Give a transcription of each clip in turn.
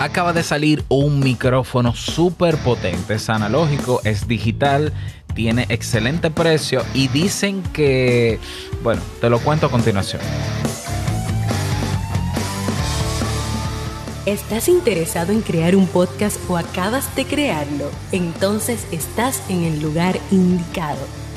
acaba de salir un micrófono súper potente. Es analógico, es digital, tiene excelente precio y dicen que, bueno, te lo cuento a continuación. ¿Estás interesado en crear un podcast o acabas de crearlo? Entonces estás en el lugar indicado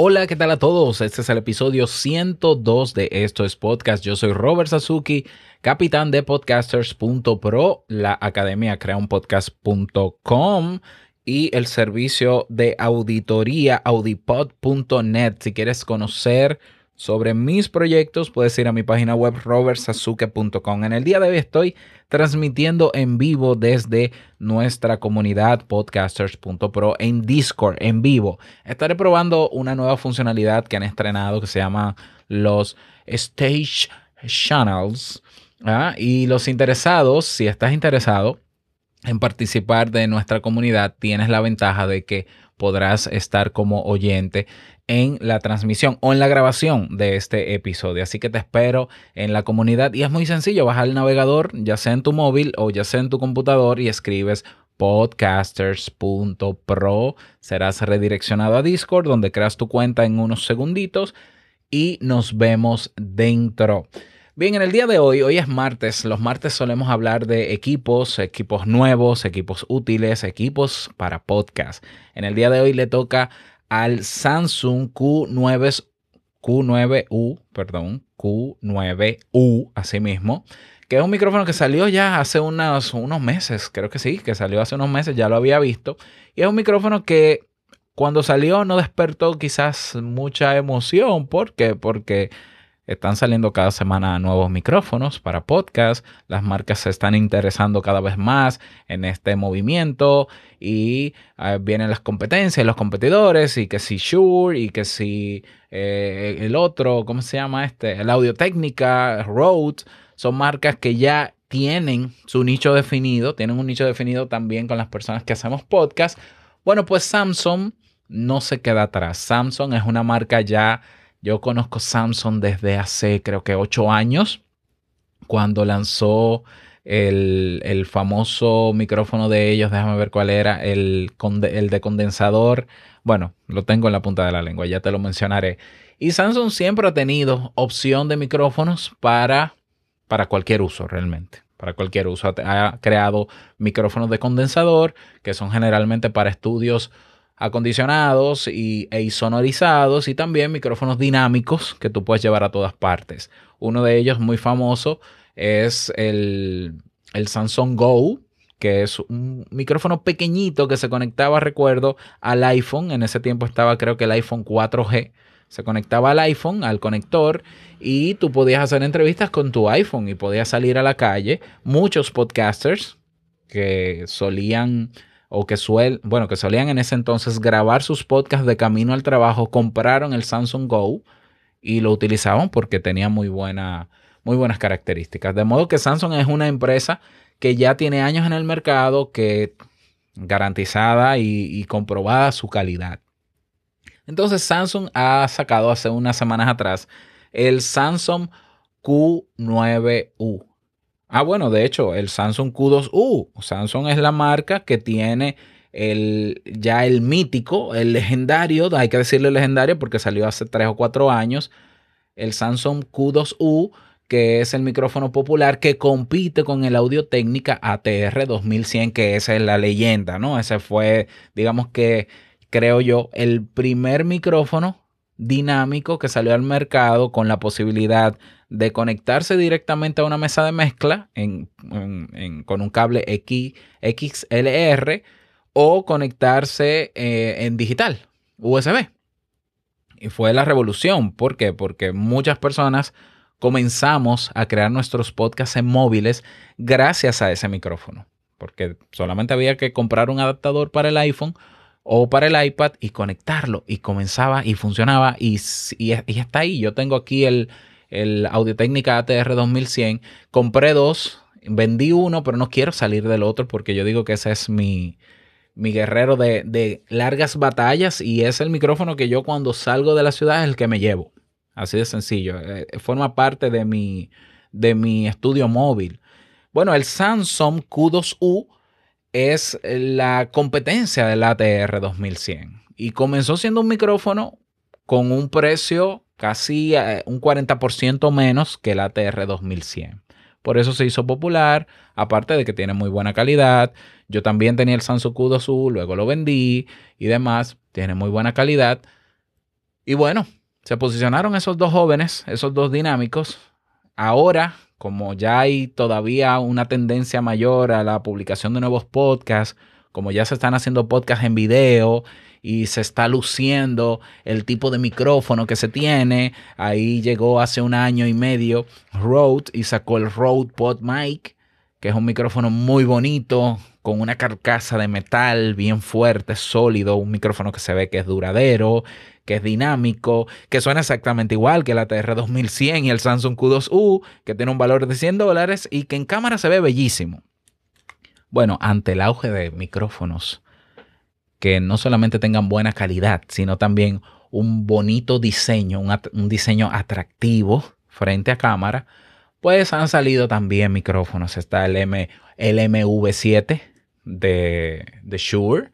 Hola, ¿qué tal a todos? Este es el episodio 102 de Esto es Podcast. Yo soy Robert Sasuki, capitán de podcasters.pro, la academia creaunpodcast.com y el servicio de auditoría audipod.net. Si quieres conocer sobre mis proyectos, puedes ir a mi página web robertsasuke.com. En el día de hoy estoy transmitiendo en vivo desde nuestra comunidad podcasters.pro en Discord en vivo. Estaré probando una nueva funcionalidad que han estrenado que se llama los Stage Channels. ¿ah? Y los interesados, si estás interesado en participar de nuestra comunidad, tienes la ventaja de que podrás estar como oyente en la transmisión o en la grabación de este episodio. Así que te espero en la comunidad y es muy sencillo, bajar el navegador, ya sea en tu móvil o ya sea en tu computador y escribes podcasters.pro. Serás redireccionado a Discord donde creas tu cuenta en unos segunditos y nos vemos dentro. Bien, en el día de hoy, hoy es martes, los martes solemos hablar de equipos, equipos nuevos, equipos útiles, equipos para podcast. En el día de hoy le toca al Samsung Q9, Q9U, perdón, Q9U, así mismo, que es un micrófono que salió ya hace unos, unos meses, creo que sí, que salió hace unos meses, ya lo había visto, y es un micrófono que cuando salió no despertó quizás mucha emoción, ¿por qué? Porque están saliendo cada semana nuevos micrófonos para podcast. Las marcas se están interesando cada vez más en este movimiento y ah, vienen las competencias, los competidores y que si Shure y que si eh, el otro, ¿cómo se llama este? El Audio Técnica, Rode, son marcas que ya tienen su nicho definido, tienen un nicho definido también con las personas que hacemos podcast. Bueno, pues Samsung no se queda atrás. Samsung es una marca ya yo conozco Samsung desde hace creo que ocho años, cuando lanzó el, famoso micrófono de ellos, déjame ver cuál era, el, el de condensador. Bueno, lo tengo en la punta de la lengua, ya te lo mencionaré. Y Samsung siempre ha tenido opción de micrófonos para, para cualquier uso realmente. Para cualquier uso. Ha creado micrófonos de condensador que son generalmente para estudios acondicionados y, e sonorizados y también micrófonos dinámicos que tú puedes llevar a todas partes. Uno de ellos muy famoso es el, el Samsung Go, que es un micrófono pequeñito que se conectaba, recuerdo, al iPhone. En ese tiempo estaba creo que el iPhone 4G. Se conectaba al iPhone, al conector, y tú podías hacer entrevistas con tu iPhone y podías salir a la calle. Muchos podcasters que solían o que suel, bueno, que solían en ese entonces grabar sus podcasts de camino al trabajo, compraron el Samsung Go y lo utilizaban porque tenía muy, buena, muy buenas características. De modo que Samsung es una empresa que ya tiene años en el mercado, que garantizada y, y comprobada su calidad. Entonces Samsung ha sacado hace unas semanas atrás el Samsung Q9U. Ah, bueno, de hecho, el Samsung Q2U. Samsung es la marca que tiene el, ya el mítico, el legendario, hay que decirle legendario porque salió hace 3 o 4 años, el Samsung Q2U, que es el micrófono popular que compite con el Audio Técnica ATR 2100, que esa es la leyenda, ¿no? Ese fue, digamos que, creo yo, el primer micrófono dinámico que salió al mercado con la posibilidad de conectarse directamente a una mesa de mezcla con un cable X, XLR o conectarse eh, en digital, USB. Y fue la revolución. ¿Por qué? Porque muchas personas comenzamos a crear nuestros podcasts en móviles gracias a ese micrófono, porque solamente había que comprar un adaptador para el iPhone o para el iPad y conectarlo y comenzaba y funcionaba y, y, está ahí. Yo tengo aquí el, el Audio Técnica ATR 2100, compré dos, vendí uno, pero no quiero salir del otro porque yo digo que ese es mi, mi guerrero de, de largas batallas y es el micrófono que yo cuando salgo de la ciudad es el que me llevo. Así de sencillo. Eh, forma parte de mi, de mi estudio móvil. Bueno, el Samsung Q2U es la competencia del ATR 2100 y comenzó siendo un micrófono con un precio casi eh, un 40% menos que el ATR 2100. Por eso se hizo popular, aparte de que tiene muy buena calidad. Yo también tenía el Samsung Q2U, luego lo vendí y demás. Tiene muy buena calidad. Y bueno, se posicionaron esos dos jóvenes, esos dos dinámicos. Ahora, como ya hay todavía una tendencia mayor a la publicación de nuevos podcasts, como ya se están haciendo podcasts en video y se está luciendo el tipo de micrófono que se tiene, ahí llegó hace un año y medio Rode y sacó el Rode Pod Mic, que es un micrófono muy bonito, con una carcasa de metal bien fuerte, sólido, un micrófono que se ve que es duradero, que es dinámico, que suena exactamente igual que la TR 2100 y el Samsung Q2U, que tiene un valor de 100 dólares y que en cámara se ve bellísimo. Bueno, ante el auge de micrófonos que no solamente tengan buena calidad, sino también un bonito diseño, un, diseño atractivo frente a cámara, pues han salido también micrófonos. Está el, M, el MV7 de, de Shure,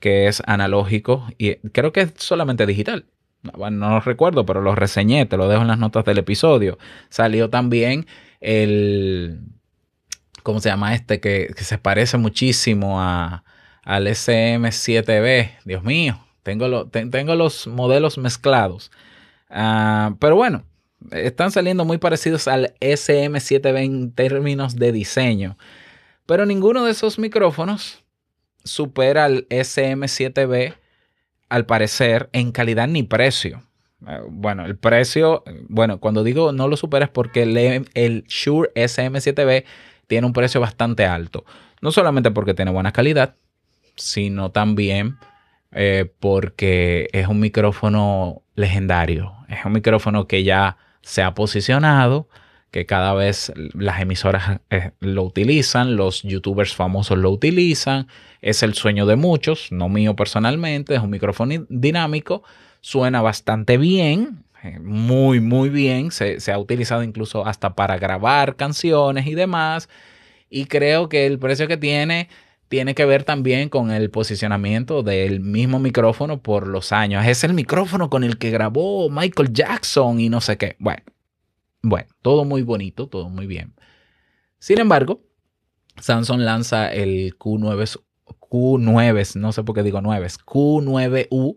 que es analógico y creo que es solamente digital. no lo recuerdo, pero lo reseñé, te lo dejo en las notas del episodio. Salió también el, ¿cómo se llama este? Que, se parece muchísimo a, al SM7B. Dios mío, tengo, tengo los modelos mezclados. Ah, pero bueno, están saliendo muy parecidos al SM7B en términos de diseño. Pero ninguno de esos micrófonos supera al SM7B, al parecer, en calidad ni precio. Eh, bueno, el precio, bueno, cuando digo no lo supera es porque el, el Shure SM7B tiene un precio bastante alto. No solamente porque tiene buena calidad, sino también eh, porque es un micrófono legendario. Es un micrófono que ya se ha posicionado que cada vez las emisoras eh, lo utilizan, los youtubers famosos lo utilizan, es el sueño de muchos, no mío personalmente, es un micrófono dinámico, suena bastante bien, eh, muy, muy bien, se, se ha utilizado incluso hasta para grabar canciones y demás, y creo que el precio que tiene tiene que ver también con el posicionamiento del mismo micrófono por los años. Es el micrófono con el que grabó Michael Jackson y no sé qué. Bueno, bueno, todo muy bonito, todo muy bien. Sin embargo, Samsung lanza el Q9, Q9, no sé por qué digo 9, Q9U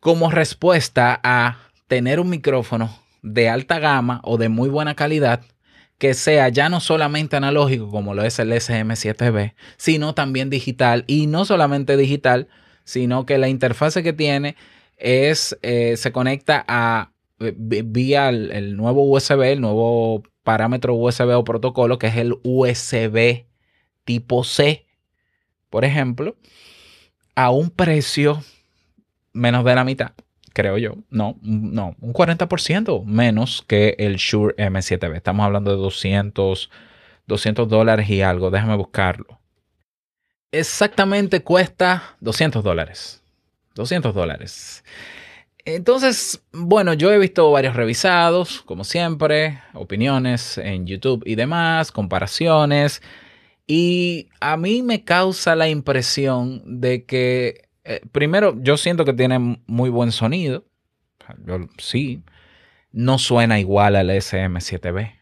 como respuesta a tener un micrófono de alta gama o de muy buena calidad que sea ya no solamente analógico como lo es el SM7B, sino también digital. Y no solamente digital, sino que la interfase que tiene es, eh, se conecta a vía el, nuevo USB, el nuevo parámetro USB o protocolo, que es el USB tipo C, por ejemplo, a un precio menos de la mitad, creo yo. No, no, un 40% menos que el Shure M7B. Estamos hablando de 200, 200 dólares y algo. Déjame buscarlo. Exactamente cuesta 200 dólares. 200 dólares. Entonces, bueno, yo he visto varios revisados, como siempre, opiniones en YouTube y demás, comparaciones, y a mí me causa la impresión de que, eh, primero, yo siento que tiene muy buen sonido, yo, sí, no suena igual al SM7B,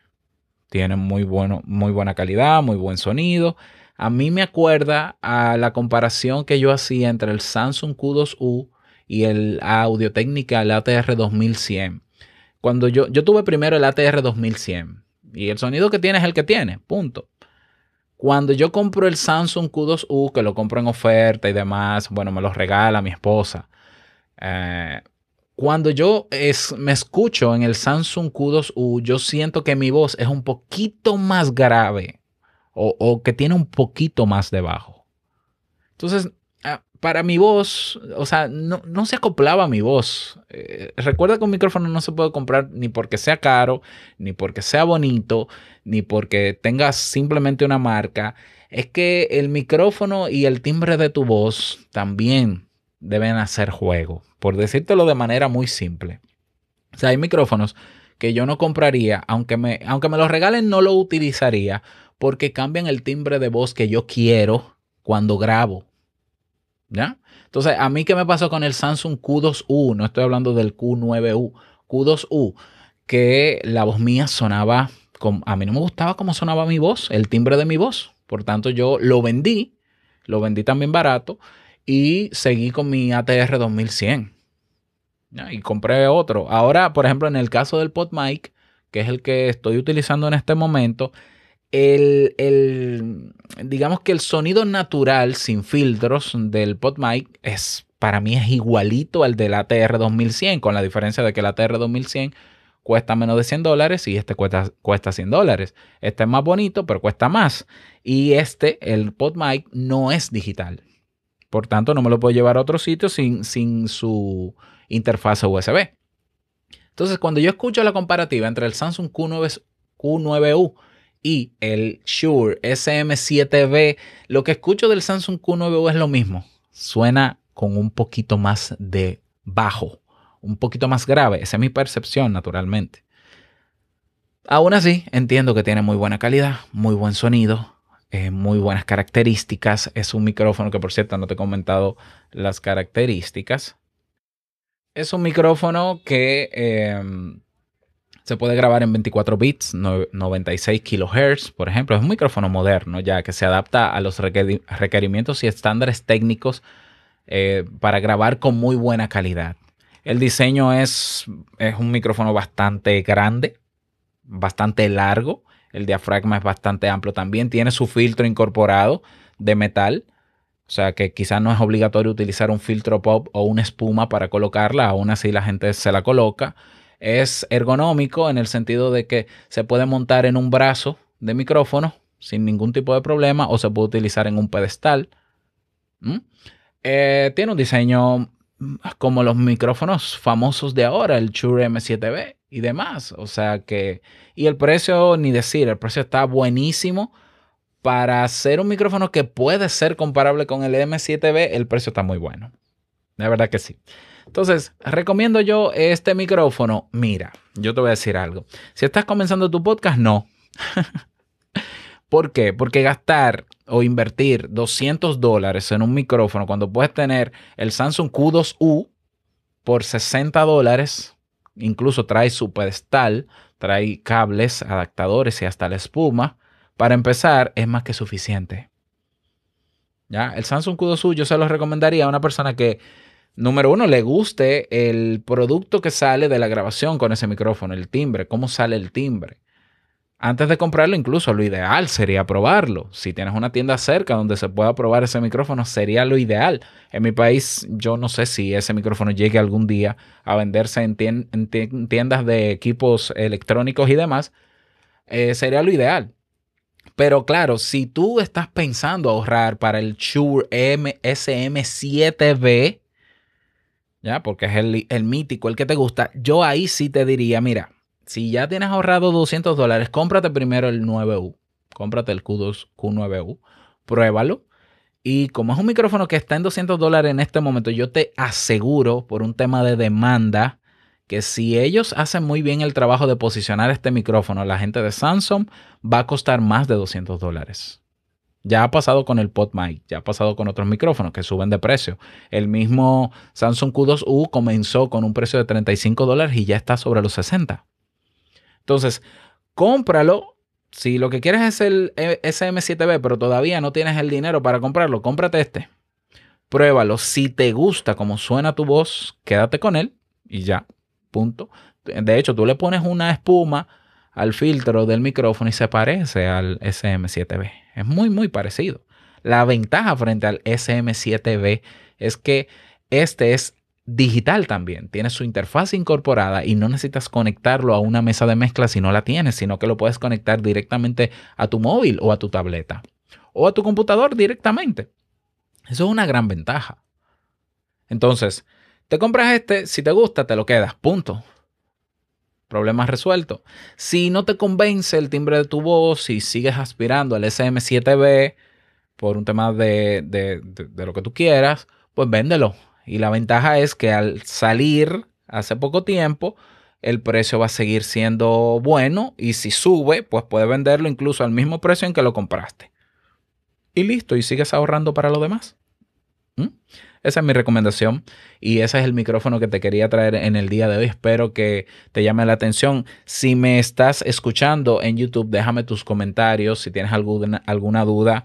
tiene muy, bueno, muy buena calidad, muy buen sonido. A mí me acuerda a la comparación que yo hacía entre el Samsung Q2U y el Audio Técnica, el ATR 2100. Cuando yo, yo tuve primero el ATR 2100 y el sonido que tiene es el que tiene, punto. Cuando yo compro el Samsung Q2U, que lo compro en oferta y demás, bueno, me lo regala mi esposa. Eh, cuando yo me escucho en el Samsung Q2U, yo siento que mi voz es un poquito más grave o, que tiene un poquito más de bajo. Entonces, para mi voz, o sea, no, se acoplaba a mi voz. Eh, recuerda que un micrófono no se puede comprar ni porque sea caro, ni porque sea bonito, ni porque tengas simplemente una marca. Es que el micrófono y el timbre de tu voz también deben hacer juego por decírtelo de manera muy simple. O sea, hay micrófonos que yo no compraría, aunque me, aunque me los regalen, no lo utilizaría porque cambian el timbre de voz que yo quiero cuando grabo. Entonces, a mí, ¿qué me pasó con el Samsung Q2U? No estoy hablando del Q9U, Q2U, que la voz mía sonaba, a mí no me gustaba cómo sonaba mi voz, el timbre de mi voz. Por tanto, yo lo vendí, lo vendí también barato y seguí con mi ATR 2100. Y compré otro. Ahora, por ejemplo, en el caso del PodMic, que es el que estoy utilizando en este momento, el, digamos que el sonido natural sin filtros del PodMic es para mí es igualito al del ATR 2100, con la diferencia de que el ATR 2100 cuesta menos de 100 dólares y este cuesta, cuesta 100 dólares. Este es más bonito, pero cuesta más. Y este, el PodMic, no es digital. Por tanto, no me lo puedo llevar a otro sitio sin, sin su interfaz USB. Entonces, cuando yo escucho la comparativa entre el Samsung Q9, Q9U y el Shure SM7B, lo que escucho del Samsung Q9U es lo mismo. Suena con un poquito más de bajo, un poquito más grave. Esa es mi percepción, naturalmente. Aún así, entiendo que tiene muy buena calidad, muy buen sonido, eh, muy buenas características. Es un micrófono que, por cierto, no te he comentado las características. Es un micrófono que em, se puede grabar en 24 bits, 96 kHz, por ejemplo. Es un micrófono moderno ya que se adapta a los requerimientos y estándares técnicos eh, para grabar con muy buena calidad. El diseño es, es un micrófono bastante grande, bastante largo. El diafragma es bastante amplio también. Tiene su filtro incorporado de metal o sea que quizás no es obligatorio utilizar un filtro pop o una espuma para colocarla, aún así la gente se la coloca. Es ergonómico en el sentido de que se puede montar en un brazo de micrófono sin ningún tipo de problema o se puede utilizar en un pedestal. ¿Mm? Eh, tiene un diseño como los micrófonos famosos de ahora, el Shure M7B y demás. O sea que, y el precio, ni decir, el precio está buenísimo para hacer un micrófono que puede ser comparable con el M7B, el precio está muy bueno. De verdad que sí. Entonces, recomiendo yo este micrófono. Mira, yo te voy a decir algo. Si estás comenzando tu podcast, no. ¿Por qué? Porque gastar o invertir 200 dólares en un micrófono cuando puedes tener el Samsung Q2U por 60 dólares, incluso trae su pedestal, trae cables, adaptadores y hasta la espuma para empezar, es más que suficiente. ¿Ya? El Samsung Q2U yo se lo recomendaría a una persona que, número uno, le guste el producto que sale de la grabación con ese micrófono, el timbre, cómo sale el timbre. Antes de comprarlo, incluso lo ideal sería probarlo. Si tienes una tienda cerca donde se pueda probar ese micrófono, sería lo ideal. En mi país, yo no sé si ese micrófono llegue algún día a venderse en, tiendas de equipos electrónicos y demás. Eh, sería lo ideal. Pero claro, si tú estás pensando ahorrar para el Shure SM7B, ya, porque es el, el, mítico, el que te gusta, yo ahí sí te diría, mira, si ya tienes ahorrado 200 dólares, cómprate primero el 9U, cómprate el Q2, Q9U, pruébalo. Y como es un micrófono que está en 200 dólares en este momento, yo te aseguro, por un tema de demanda, que si ellos hacen muy bien el trabajo de posicionar este micrófono, la gente de Samsung va a costar más de 200 dólares. Ya ha pasado con el PodMic, ya ha pasado con otros micrófonos que suben de precio. El mismo Samsung Q2U comenzó con un precio de 35 dólares y ya está sobre los 60. Entonces, cómpralo. Si lo que quieres es el SM7B, pero todavía no tienes el dinero para comprarlo, cómprate este. Pruébalo. Si te gusta cómo suena tu voz, quédate con él y ya. Punto. De hecho, tú le pones una espuma al filtro del micrófono y se parece al SM7B. Es muy, muy parecido. La ventaja frente al SM7B es que este es digital también. Tiene su interfaz incorporada y no necesitas conectarlo a una mesa de mezcla si no la tienes, sino que lo puedes conectar directamente a tu móvil o a tu tableta o a tu computador directamente. Eso es una gran ventaja. Entonces, te compras este, si te gusta, te lo quedas, punto. Problema resuelto. Si no te convence el timbre de tu voz y sigues aspirando al SM7B por un tema de, de, de lo que tú quieras, pues véndelo y la ventaja es que al salir hace poco tiempo, el precio va a seguir siendo bueno y si sube, pues puedes venderlo incluso al mismo precio en que lo compraste. Y listo, y sigues ahorrando para lo demás. ¿Mm? Esa es mi recomendación y ese es el micrófono que te quería traer en el día de hoy. Espero que te llame la atención. Si me estás escuchando en YouTube, déjame tus comentarios si tienes alguna, alguna duda.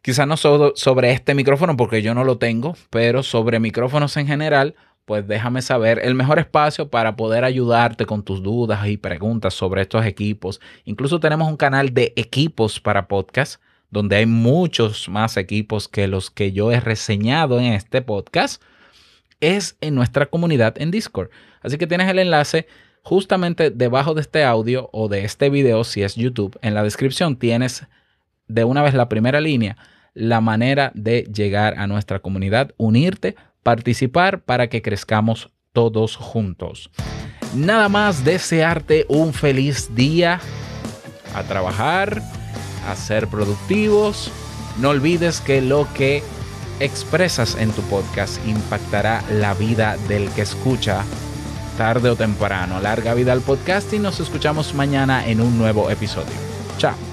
Quizá no sobre este micrófono porque yo no lo tengo, pero sobre micrófonos en general, pues déjame saber el mejor espacio para poder ayudarte con tus dudas y preguntas sobre estos equipos. Incluso tenemos un canal de equipos para podcast, donde hay muchos más equipos que los que yo he reseñado en este podcast. Es en nuestra comunidad en Discord. Así que tienes el enlace justamente debajo de este audio o de este video, si es YouTube. En la descripción tienes de una vez la primera línea la manera de llegar a nuestra comunidad, unirte, participar para que crezcamos todos juntos. Nada más desearte un feliz día a trabajar, a ser productivos. No olvides que lo que expresas en tu podcast impactará la vida del que escucha tarde o temprano. Larga vida al podcast y nos escuchamos mañana en un nuevo episodio. Chao.